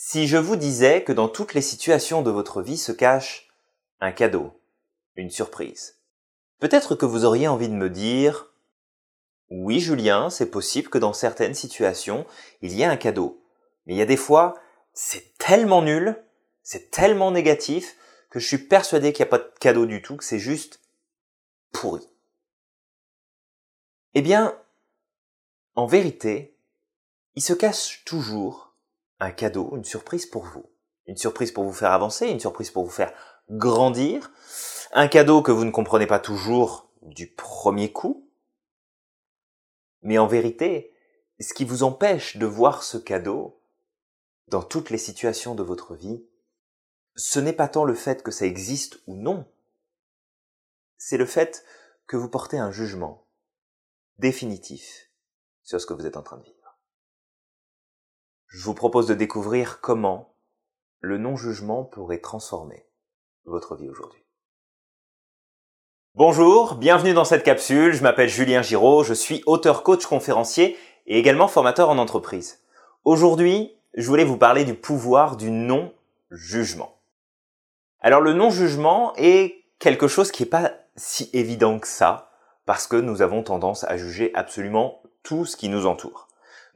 Si je vous disais que dans toutes les situations de votre vie se cache un cadeau, une surprise, peut-être que vous auriez envie de me dire oui, Julien, c'est possible que dans certaines situations, il y ait un cadeau. Mais il y a des fois, c'est tellement nul, c'est tellement négatif, que je suis persuadé qu'il n'y a pas de cadeau du tout, que c'est juste pourri. Eh bien, en vérité, il se cache toujours un cadeau, une surprise pour vous. Une surprise pour vous faire avancer, une surprise pour vous faire grandir, un cadeau que vous ne comprenez pas toujours du premier coup. Mais en vérité, ce qui vous empêche de voir ce cadeau dans toutes les situations de votre vie, ce n'est pas tant le fait que ça existe ou non, c'est le fait que vous portez un jugement définitif sur ce que vous êtes en train de vivre je vous propose de découvrir comment le non-jugement pourrait transformer votre vie aujourd'hui. Bonjour, bienvenue dans cette capsule, je m'appelle Julien Giraud, je suis auteur coach conférencier et également formateur en entreprise. Aujourd'hui, je voulais vous parler du pouvoir du non-jugement. Alors le non-jugement est quelque chose qui n'est pas si évident que ça, parce que nous avons tendance à juger absolument tout ce qui nous entoure.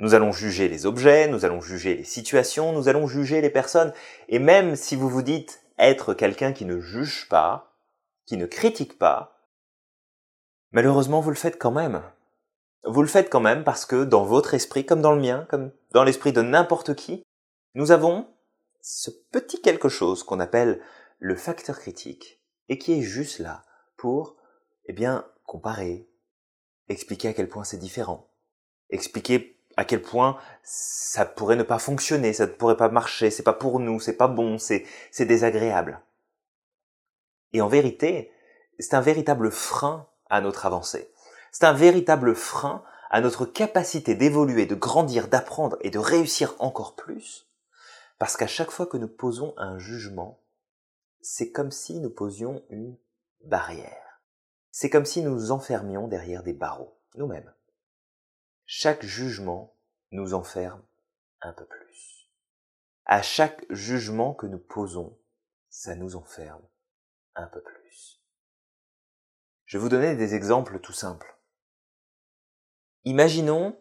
Nous allons juger les objets, nous allons juger les situations, nous allons juger les personnes. Et même si vous vous dites être quelqu'un qui ne juge pas, qui ne critique pas, malheureusement vous le faites quand même. Vous le faites quand même parce que dans votre esprit, comme dans le mien, comme dans l'esprit de n'importe qui, nous avons ce petit quelque chose qu'on appelle le facteur critique et qui est juste là pour, eh bien, comparer, expliquer à quel point c'est différent, expliquer à quel point ça pourrait ne pas fonctionner, ça ne pourrait pas marcher, c'est pas pour nous, c'est pas bon, c'est, désagréable. Et en vérité, c'est un véritable frein à notre avancée. C'est un véritable frein à notre capacité d'évoluer, de grandir, d'apprendre et de réussir encore plus. Parce qu'à chaque fois que nous posons un jugement, c'est comme si nous posions une barrière. C'est comme si nous nous enfermions derrière des barreaux, nous-mêmes chaque jugement nous enferme un peu plus. À chaque jugement que nous posons, ça nous enferme un peu plus. Je vais vous donner des exemples tout simples. Imaginons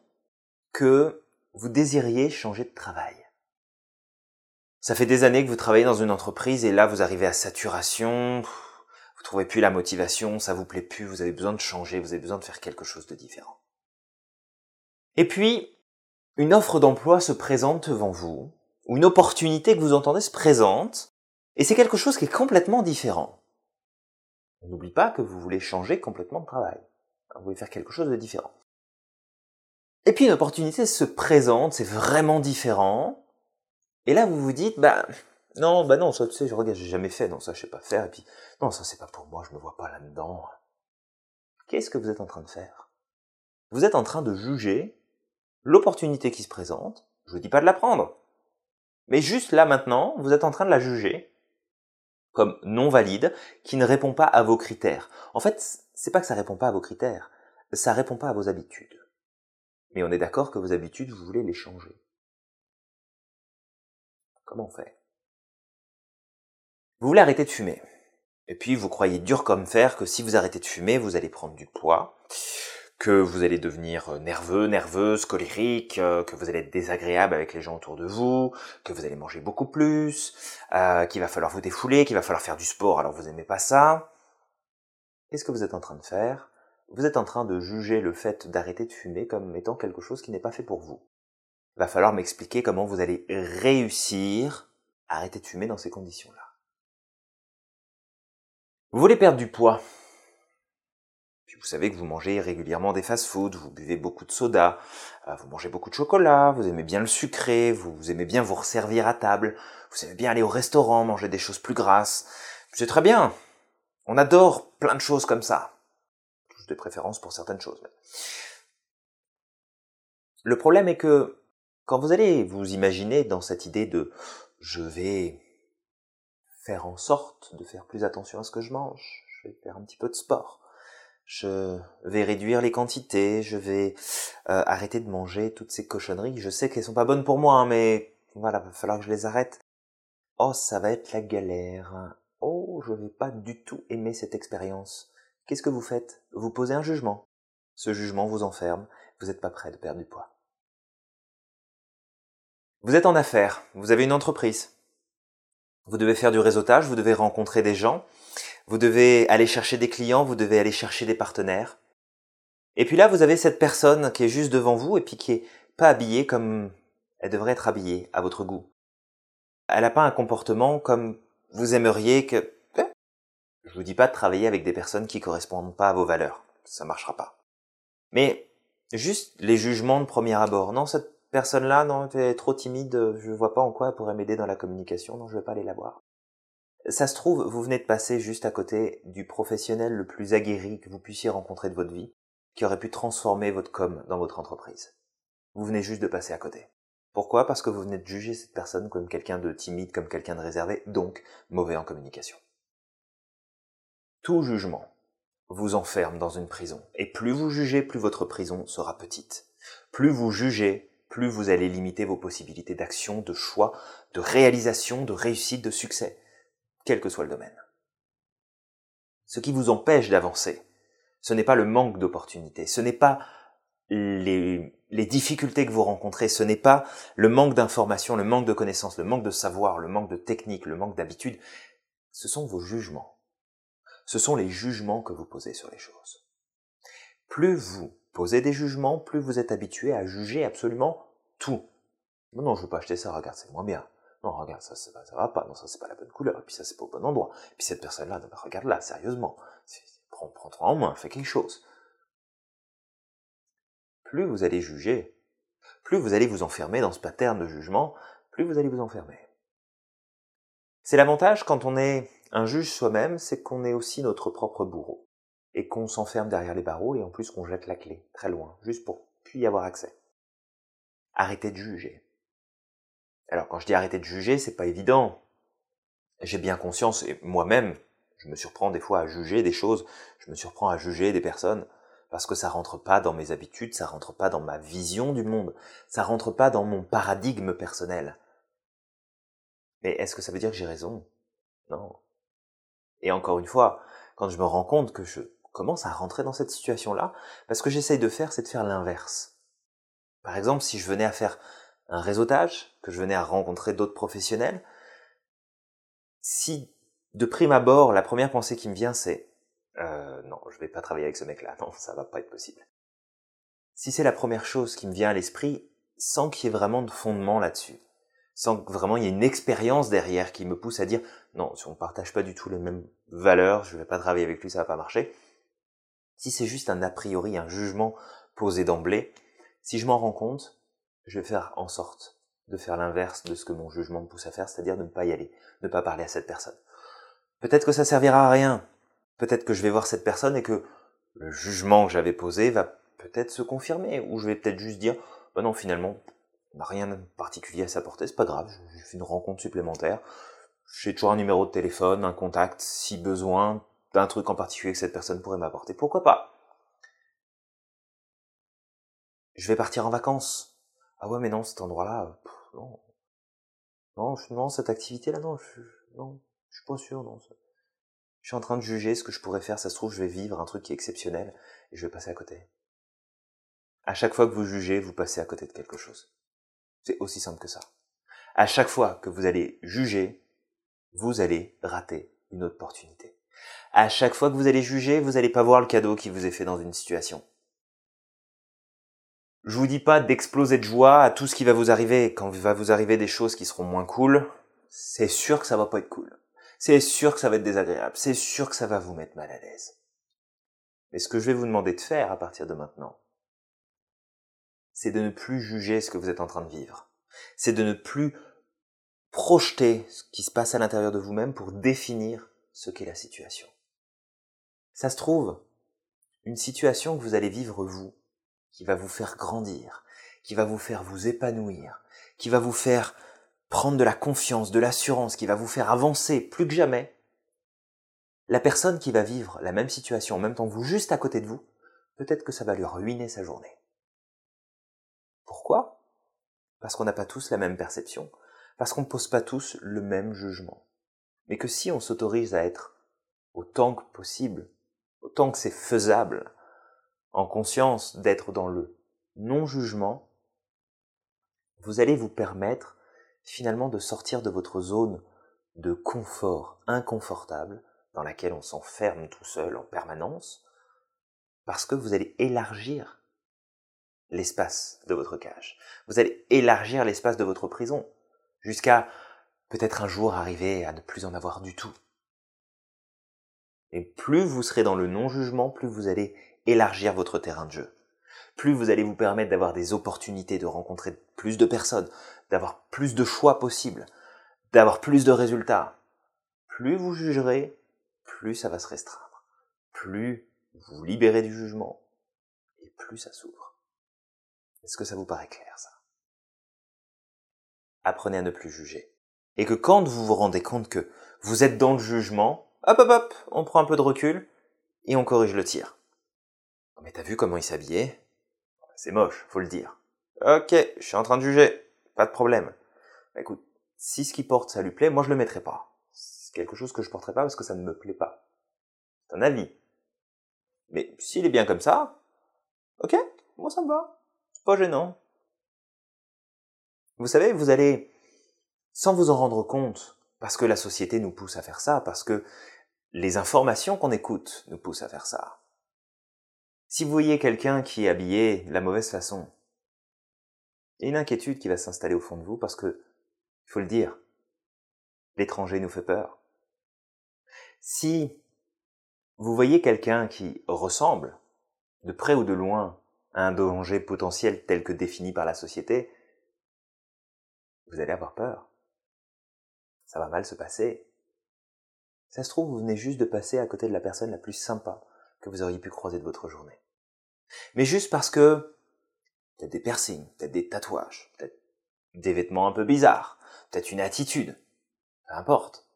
que vous désiriez changer de travail. Ça fait des années que vous travaillez dans une entreprise et là vous arrivez à saturation, vous trouvez plus la motivation, ça vous plaît plus, vous avez besoin de changer, vous avez besoin de faire quelque chose de différent. Et puis, une offre d'emploi se présente devant vous, ou une opportunité que vous entendez se présente, et c'est quelque chose qui est complètement différent. On n'oublie pas que vous voulez changer complètement de travail. Vous voulez faire quelque chose de différent. Et puis une opportunité se présente, c'est vraiment différent. Et là, vous vous dites, bah, non, bah non, ça, tu sais, je regarde, j'ai jamais fait, non, ça, je sais pas faire, et puis, non, ça, c'est pas pour moi, je me vois pas là-dedans. Qu'est-ce que vous êtes en train de faire? Vous êtes en train de juger l'opportunité qui se présente, je vous dis pas de la prendre. Mais juste là maintenant, vous êtes en train de la juger comme non valide, qui ne répond pas à vos critères. En fait, c'est pas que ça répond pas à vos critères, ça répond pas à vos habitudes. Mais on est d'accord que vos habitudes, vous voulez les changer. Comment on fait? Vous voulez arrêter de fumer. Et puis vous croyez dur comme fer que si vous arrêtez de fumer, vous allez prendre du poids que vous allez devenir euh, nerveux, nerveuse, colérique, euh, que vous allez être désagréable avec les gens autour de vous, que vous allez manger beaucoup plus, euh, qu'il va falloir vous défouler, qu'il va falloir faire du sport alors vous n'aimez pas ça. Qu'est-ce que vous êtes en train de faire? Vous êtes en train de juger le fait d'arrêter de fumer comme étant quelque chose qui n'est pas fait pour vous. Va falloir m'expliquer comment vous allez réussir à arrêter de fumer dans ces conditions-là. Vous voulez perdre du poids? Vous savez que vous mangez régulièrement des fast-foods, vous buvez beaucoup de soda, euh, vous mangez beaucoup de chocolat, vous aimez bien le sucré, vous aimez bien vous resservir à table, vous aimez bien aller au restaurant, manger des choses plus grasses. C'est très bien. On adore plein de choses comme ça. J'ai des préférences pour certaines choses. Le problème est que quand vous allez vous imaginer dans cette idée de je vais faire en sorte de faire plus attention à ce que je mange, je vais faire un petit peu de sport, je vais réduire les quantités, je vais euh, arrêter de manger toutes ces cochonneries. Je sais qu'elles sont pas bonnes pour moi, hein, mais Voilà, va falloir que je les arrête. Oh, ça va être la galère. Oh, je vais pas du tout aimer cette expérience. Qu'est-ce que vous faites? Vous posez un jugement. Ce jugement vous enferme, vous n'êtes pas prêt de perdre du poids. Vous êtes en affaires, vous avez une entreprise. Vous devez faire du réseautage, vous devez rencontrer des gens, vous devez aller chercher des clients, vous devez aller chercher des partenaires. Et puis là, vous avez cette personne qui est juste devant vous et puis qui est pas habillée comme elle devrait être habillée à votre goût. Elle n'a pas un comportement comme vous aimeriez que... Je vous dis pas de travailler avec des personnes qui correspondent pas à vos valeurs. Ça marchera pas. Mais juste les jugements de premier abord. Non, cette personne-là, non, elle est trop timide, je vois pas en quoi elle pourrait m'aider dans la communication, non, je vais pas aller la voir. Ça se trouve, vous venez de passer juste à côté du professionnel le plus aguerri que vous puissiez rencontrer de votre vie, qui aurait pu transformer votre com dans votre entreprise. Vous venez juste de passer à côté. Pourquoi? Parce que vous venez de juger cette personne comme quelqu'un de timide, comme quelqu'un de réservé, donc mauvais en communication. Tout jugement vous enferme dans une prison. Et plus vous jugez, plus votre prison sera petite. Plus vous jugez, plus vous allez limiter vos possibilités d'action, de choix, de réalisation, de réussite, de succès, quel que soit le domaine. Ce qui vous empêche d'avancer, ce n'est pas le manque d'opportunités, ce n'est pas les, difficultés que vous rencontrez, ce n'est pas le manque d'informations, le manque de connaissances, le manque de savoir, le manque de technique, le manque d'habitude, ce sont vos jugements. Ce sont les jugements que vous posez sur les choses. Plus vous posez des jugements, plus vous êtes habitué à juger absolument tout. Non, non, je veux pas acheter ça, regarde, c'est moins bien. Non, regarde, ça, ça, va pas, non, ça, c'est pas la bonne couleur, et puis ça, c'est pas au bon endroit. Et puis cette personne-là, regarde là, sérieusement. Prends, prends-toi en main, fais quelque chose plus vous allez juger, plus vous allez vous enfermer dans ce pattern de jugement, plus vous allez vous enfermer. C'est l'avantage quand on est un juge soi-même, c'est qu'on est aussi notre propre bourreau, et qu'on s'enferme derrière les barreaux, et en plus qu'on jette la clé, très loin, juste pour puis y avoir accès. Arrêtez de juger. Alors quand je dis arrêter de juger, c'est pas évident. J'ai bien conscience, et moi-même, je me surprends des fois à juger des choses, je me surprends à juger des personnes, parce que ça rentre pas dans mes habitudes, ça rentre pas dans ma vision du monde, ça rentre pas dans mon paradigme personnel. Mais est-ce que ça veut dire que j'ai raison? Non. Et encore une fois, quand je me rends compte que je commence à rentrer dans cette situation-là, parce que j'essaye de faire, c'est de faire l'inverse. Par exemple, si je venais à faire un réseautage, que je venais à rencontrer d'autres professionnels, si de prime abord, la première pensée qui me vient, c'est euh, non, je vais pas travailler avec ce mec-là, non, ça va pas être possible. Si c'est la première chose qui me vient à l'esprit, sans qu'il y ait vraiment de fondement là-dessus, sans vraiment il y ait une expérience derrière qui me pousse à dire non, si on partage pas du tout les mêmes valeurs, je vais pas travailler avec lui, ça va pas marcher. Si c'est juste un a priori, un jugement posé d'emblée, si je m'en rends compte, je vais faire en sorte de faire l'inverse de ce que mon jugement me pousse à faire, c'est-à-dire de ne pas y aller, ne pas parler à cette personne. Peut-être que ça servira à rien, peut-être que je vais voir cette personne et que le jugement que j'avais posé va peut-être se confirmer, ou je vais peut-être juste dire, bah non, finalement, on n'a rien de particulier à s'apporter, c'est pas grave, j'ai fait une rencontre supplémentaire, j'ai toujours un numéro de téléphone, un contact, si besoin, d'un truc en particulier que cette personne pourrait m'apporter, pourquoi pas? Je vais partir en vacances. Ah ouais, mais non, cet endroit-là, non. Non, non, cette activité-là, non, je, non, je suis pas sûr, non. Je suis en train de juger ce que je pourrais faire, ça se trouve, je vais vivre un truc qui est exceptionnel et je vais passer à côté. À chaque fois que vous jugez, vous passez à côté de quelque chose. C'est aussi simple que ça. À chaque fois que vous allez juger, vous allez rater une opportunité. À chaque fois que vous allez juger, vous n'allez pas voir le cadeau qui vous est fait dans une situation. Je vous dis pas d'exploser de joie à tout ce qui va vous arriver. Quand va vous arriver des choses qui seront moins cool, c'est sûr que ça va pas être cool c'est sûr que ça va être désagréable, c'est sûr que ça va vous mettre mal à l'aise. Mais ce que je vais vous demander de faire à partir de maintenant, c'est de ne plus juger ce que vous êtes en train de vivre. C'est de ne plus projeter ce qui se passe à l'intérieur de vous-même pour définir ce qu'est la situation. Ça se trouve, une situation que vous allez vivre vous, qui va vous faire grandir, qui va vous faire vous épanouir, qui va vous faire prendre de la confiance, de l'assurance qui va vous faire avancer plus que jamais, la personne qui va vivre la même situation en même temps que vous, juste à côté de vous, peut-être que ça va lui ruiner sa journée. Pourquoi? Parce qu'on n'a pas tous la même perception, Parce qu'on ne pose pas tous le même jugement. Mais que si on s'autorise à être autant que possible, autant que c'est faisable, en conscience d'être dans le non-jugement, vous allez vous permettre finalement de sortir de votre zone de confort inconfortable dans laquelle on s'enferme tout seul en permanence, parce que vous allez élargir l'espace de votre cage. Vous allez élargir l'espace de votre prison, jusqu'à peut-être un jour arriver à ne plus en avoir du tout. Et plus vous serez dans le non-jugement, plus vous allez élargir votre terrain de jeu. Plus vous allez vous permettre d'avoir des opportunités de rencontrer plus de personnes, d'avoir plus de choix possibles, d'avoir plus de résultats. Plus vous jugerez, plus ça va se restreindre. Plus vous libérez du jugement, et plus ça s'ouvre. Est-ce que ça vous paraît clair, ça? Apprenez à ne plus juger. Et que quand vous vous rendez compte que vous êtes dans le jugement, hop hop hop, on prend un peu de recul, et on corrige le tir. Mais t'as vu comment il s'habillait? C'est moche, faut le dire. Ok, je suis en train de juger, pas de problème. Bah, écoute, si ce qu'il porte ça lui plaît, moi je le mettrai pas. C'est quelque chose que je porterai pas parce que ça ne me plaît pas. C'est un avis. Mais s'il est bien comme ça, ok, moi ça me va. C'est pas gênant. Vous savez, vous allez, sans vous en rendre compte, parce que la société nous pousse à faire ça, parce que les informations qu'on écoute nous poussent à faire ça, si vous voyez quelqu'un qui est habillé de la mauvaise façon, il y a une inquiétude qui va s'installer au fond de vous parce que, il faut le dire, l'étranger nous fait peur. Si vous voyez quelqu'un qui ressemble, de près ou de loin, à un danger potentiel tel que défini par la société, vous allez avoir peur. Ça va mal se passer. Ça se trouve, vous venez juste de passer à côté de la personne la plus sympa que vous auriez pu croiser de votre journée. Mais juste parce que peut-être des piercings, peut-être des tatouages, peut-être des vêtements un peu bizarres, peut-être une attitude, peu importe.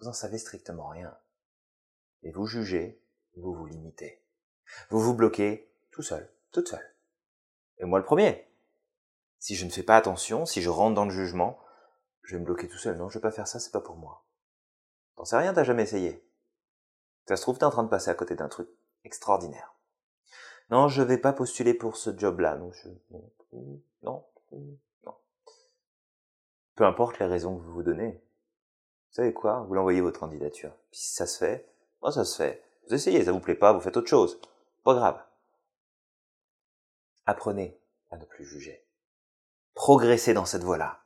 Vous en savez strictement rien. Et vous jugez, vous vous limitez. Vous vous bloquez tout seul, toute seule. Et moi le premier. Si je ne fais pas attention, si je rentre dans le jugement, je vais me bloquer tout seul. Non, je vais pas faire ça, c'est pas pour moi. T'en sais rien, t'as jamais essayé. Ça se trouve, t'es en train de passer à côté d'un truc extraordinaire. Non, je vais pas postuler pour ce job-là. Non, non, non. Peu importe les raisons que vous vous donnez. Vous savez quoi? Vous l'envoyez votre candidature. Puis si ça se fait, moi ça se fait. Vous essayez, ça vous plaît pas, vous faites autre chose. Pas grave. Apprenez à ne plus juger. Progressez dans cette voie-là.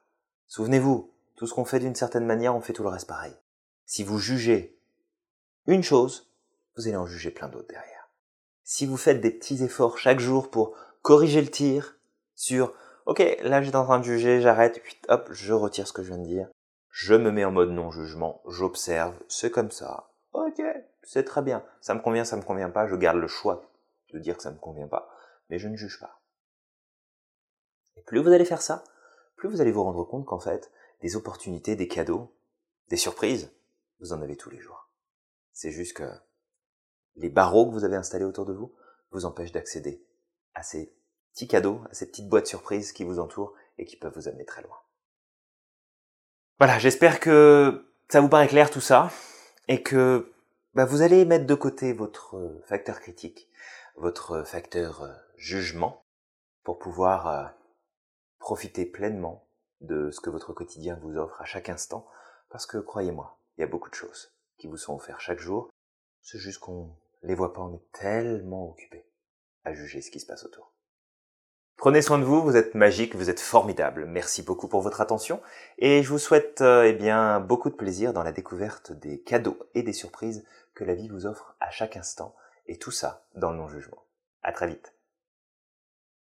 Souvenez-vous, tout ce qu'on fait d'une certaine manière, on fait tout le reste pareil. Si vous jugez une chose, vous allez en juger plein d'autres derrière si vous faites des petits efforts chaque jour pour corriger le tir sur ok, là j'étais en train de juger, j'arrête, hop, je retire ce que je viens de dire, je me mets en mode non-jugement, j'observe, c'est comme ça, ok, c'est très bien, ça me convient, ça me convient pas, je garde le choix de dire que ça me convient pas, mais je ne juge pas. Et plus vous allez faire ça, plus vous allez vous rendre compte qu'en fait, des opportunités, des cadeaux, des surprises, vous en avez tous les jours. C'est juste que les barreaux que vous avez installés autour de vous vous empêchent d'accéder à ces petits cadeaux, à ces petites boîtes surprises qui vous entourent et qui peuvent vous amener très loin. Voilà, j'espère que ça vous paraît clair tout ça et que bah, vous allez mettre de côté votre facteur critique, votre facteur euh, jugement pour pouvoir euh, profiter pleinement de ce que votre quotidien vous offre à chaque instant parce que croyez-moi, il y a beaucoup de choses qui vous sont offertes chaque jour. C'est juste qu'on les voit pas, on est tellement occupé à juger ce qui se passe autour. Prenez soin de vous, vous êtes magique, vous êtes formidable. Merci beaucoup pour votre attention et je vous souhaite euh, eh bien beaucoup de plaisir dans la découverte des cadeaux et des surprises que la vie vous offre à chaque instant et tout ça dans le non-jugement. À très vite.